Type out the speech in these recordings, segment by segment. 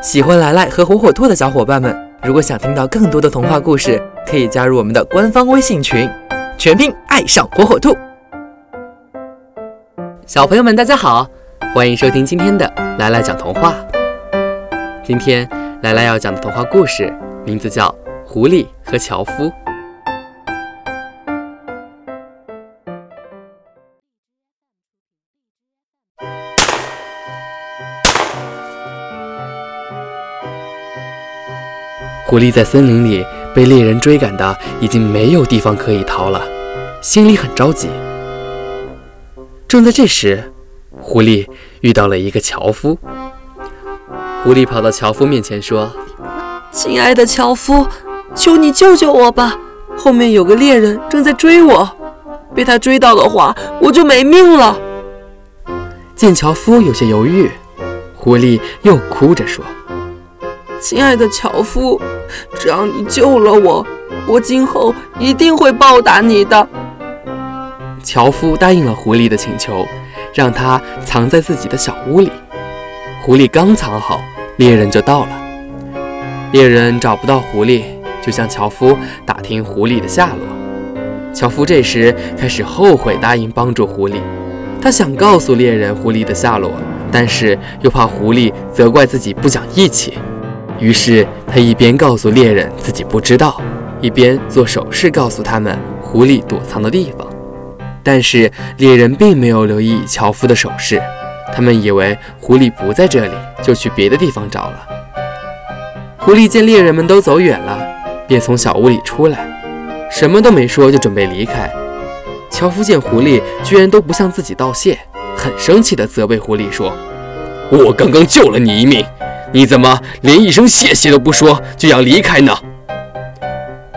喜欢莱莱和火火兔的小伙伴们，如果想听到更多的童话故事，可以加入我们的官方微信群，全拼爱上火火兔。小朋友们，大家好，欢迎收听今天的莱来讲童话。今天莱莱要讲的童话故事名字叫《狐狸和樵夫》。狐狸在森林里被猎人追赶的已经没有地方可以逃了，心里很着急。正在这时，狐狸遇到了一个樵夫。狐狸跑到樵夫面前说：“亲爱的樵夫，求你救救我吧！后面有个猎人正在追我，被他追到的话，我就没命了。”见樵夫有些犹豫，狐狸又哭着说。亲爱的樵夫，只要你救了我，我今后一定会报答你的。樵夫答应了狐狸的请求，让他藏在自己的小屋里。狐狸刚藏好，猎人就到了。猎人找不到狐狸，就向樵夫打听狐狸的下落。樵夫这时开始后悔答应帮助狐狸，他想告诉猎人狐狸的下落，但是又怕狐狸责怪自己不讲义气。于是他一边告诉猎人自己不知道，一边做手势告诉他们狐狸躲藏的地方。但是猎人并没有留意樵夫的手势，他们以为狐狸不在这里，就去别的地方找了。狐狸见猎人们都走远了，便从小屋里出来，什么都没说就准备离开。樵夫见狐狸居然都不向自己道谢，很生气地责备狐狸说：“我刚刚救了你一命。”你怎么连一声谢谢都不说就要离开呢？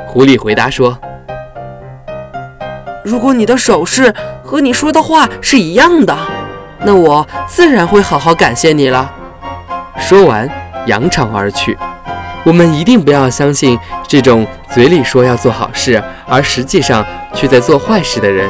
狐狸回答说：“如果你的手势和你说的话是一样的，那我自然会好好感谢你了。”说完，扬长而去。我们一定不要相信这种嘴里说要做好事，而实际上却在做坏事的人。